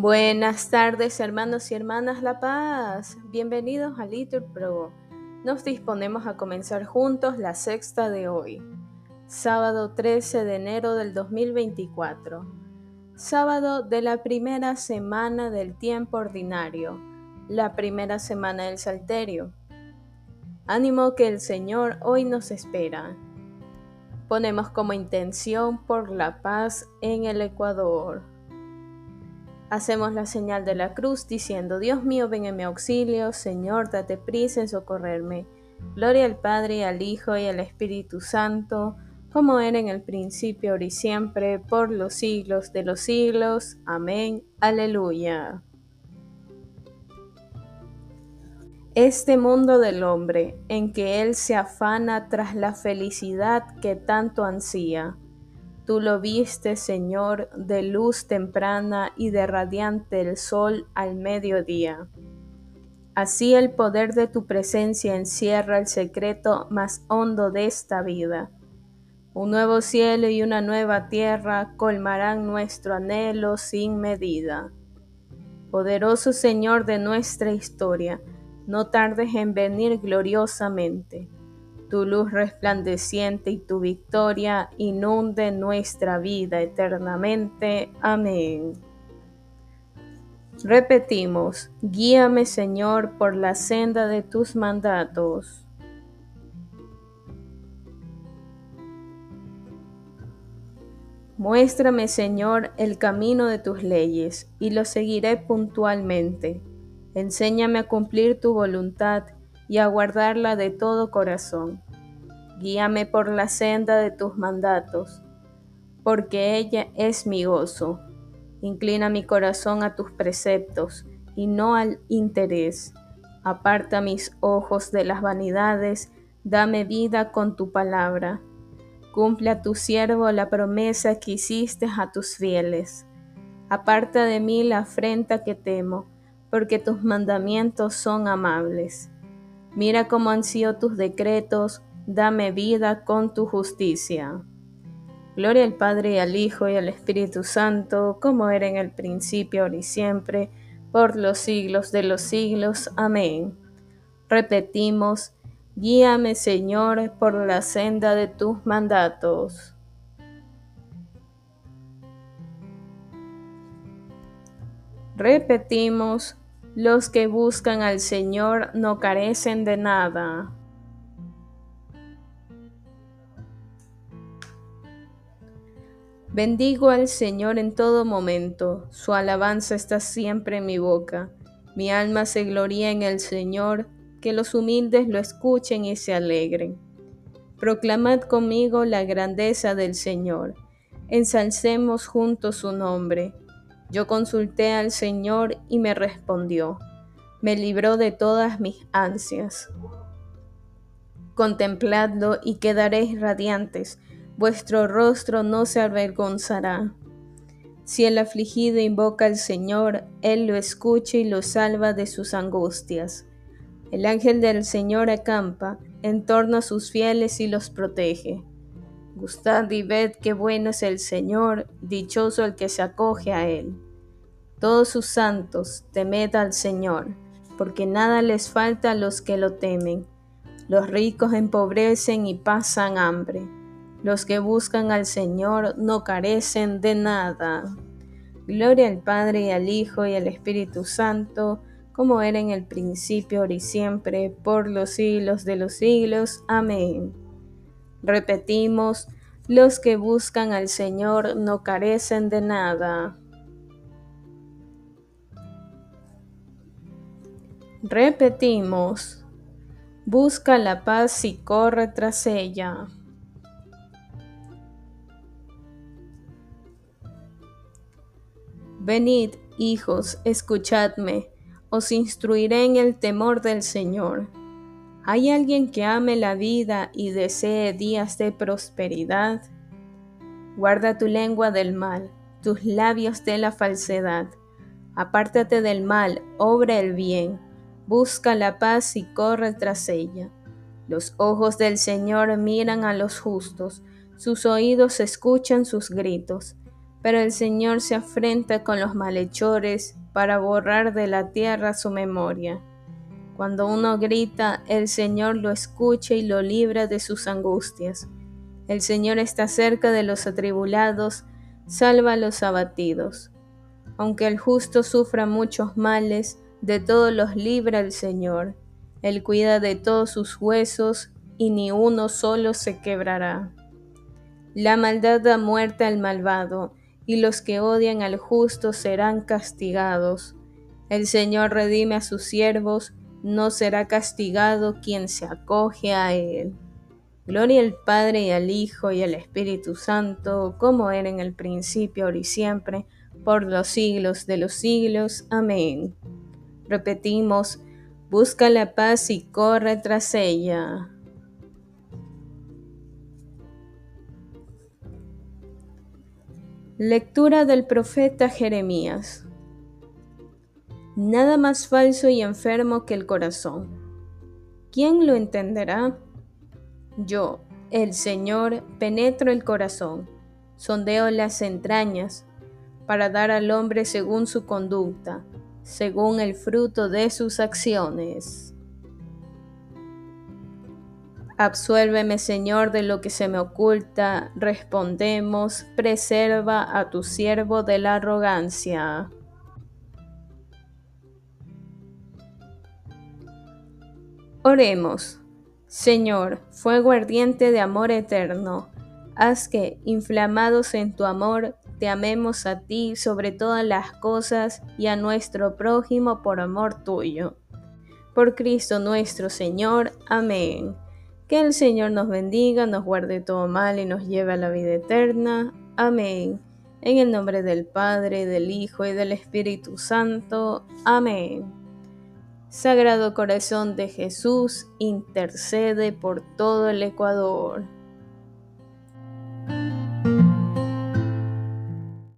Buenas tardes, hermanos y hermanas La Paz. Bienvenidos a Litur Pro. Nos disponemos a comenzar juntos la sexta de hoy, sábado 13 de enero del 2024, sábado de la primera semana del tiempo ordinario, la primera semana del Salterio. Ánimo que el Señor hoy nos espera. Ponemos como intención por la paz en el Ecuador. Hacemos la señal de la cruz diciendo, Dios mío, ven en mi auxilio, Señor, date prisa en socorrerme. Gloria al Padre, al Hijo y al Espíritu Santo, como era en el principio, ahora y siempre, por los siglos de los siglos. Amén. Aleluya. Este mundo del hombre, en que él se afana tras la felicidad que tanto ansía, Tú lo viste, Señor, de luz temprana y de radiante el sol al mediodía. Así el poder de tu presencia encierra el secreto más hondo de esta vida. Un nuevo cielo y una nueva tierra colmarán nuestro anhelo sin medida. Poderoso Señor de nuestra historia, no tardes en venir gloriosamente tu luz resplandeciente y tu victoria inunde nuestra vida eternamente. Amén. Repetimos, guíame Señor por la senda de tus mandatos. Muéstrame, Señor, el camino de tus leyes, y lo seguiré puntualmente. Enséñame a cumplir tu voluntad y a guardarla de todo corazón. Guíame por la senda de tus mandatos, porque ella es mi gozo. Inclina mi corazón a tus preceptos y no al interés. Aparta mis ojos de las vanidades, dame vida con tu palabra. Cumple a tu siervo la promesa que hiciste a tus fieles. Aparta de mí la afrenta que temo, porque tus mandamientos son amables. Mira cómo han sido tus decretos, dame vida con tu justicia. Gloria al Padre, al Hijo y al Espíritu Santo, como era en el principio, ahora y siempre, por los siglos de los siglos. Amén. Repetimos, guíame Señor por la senda de tus mandatos. Repetimos, los que buscan al Señor no carecen de nada. Bendigo al Señor en todo momento, su alabanza está siempre en mi boca. Mi alma se gloria en el Señor, que los humildes lo escuchen y se alegren. Proclamad conmigo la grandeza del Señor, ensalcemos juntos su nombre. Yo consulté al Señor y me respondió, me libró de todas mis ansias. Contempladlo y quedaréis radiantes, vuestro rostro no se avergonzará. Si el afligido invoca al Señor, Él lo escucha y lo salva de sus angustias. El ángel del Señor acampa en torno a sus fieles y los protege. Gustad y ved qué bueno es el Señor, dichoso el que se acoge a Él. Todos sus santos, temed al Señor, porque nada les falta a los que lo temen. Los ricos empobrecen y pasan hambre. Los que buscan al Señor no carecen de nada. Gloria al Padre y al Hijo y al Espíritu Santo, como era en el principio, ahora y siempre, por los siglos de los siglos. Amén. Repetimos, los que buscan al Señor no carecen de nada. Repetimos, busca la paz y corre tras ella. Venid, hijos, escuchadme, os instruiré en el temor del Señor. ¿Hay alguien que ame la vida y desee días de prosperidad? Guarda tu lengua del mal, tus labios de la falsedad. Apártate del mal, obra el bien, busca la paz y corre tras ella. Los ojos del Señor miran a los justos, sus oídos escuchan sus gritos. pero el Señor se afrenta con los malhechores para borrar de la tierra su memoria. Cuando uno grita, el Señor lo escucha y lo libra de sus angustias. El Señor está cerca de los atribulados, salva a los abatidos. Aunque el justo sufra muchos males, de todos los libra el Señor. Él cuida de todos sus huesos y ni uno solo se quebrará. La maldad da muerte al malvado, y los que odian al justo serán castigados. El Señor redime a sus siervos, no será castigado quien se acoge a Él. Gloria al Padre y al Hijo y al Espíritu Santo, como era en el principio, ahora y siempre, por los siglos de los siglos. Amén. Repetimos, busca la paz y corre tras ella. Lectura del profeta Jeremías. Nada más falso y enfermo que el corazón. ¿Quién lo entenderá? Yo, el Señor, penetro el corazón, sondeo las entrañas, para dar al hombre según su conducta, según el fruto de sus acciones. Absuélveme, Señor, de lo que se me oculta. Respondemos, preserva a tu siervo de la arrogancia. Oremos. Señor, fuego ardiente de amor eterno, haz que, inflamados en tu amor, te amemos a ti sobre todas las cosas y a nuestro prójimo por amor tuyo. Por Cristo nuestro Señor. Amén. Que el Señor nos bendiga, nos guarde todo mal y nos lleve a la vida eterna. Amén. En el nombre del Padre, del Hijo y del Espíritu Santo. Amén. Sagrado Corazón de Jesús, intercede por todo el Ecuador.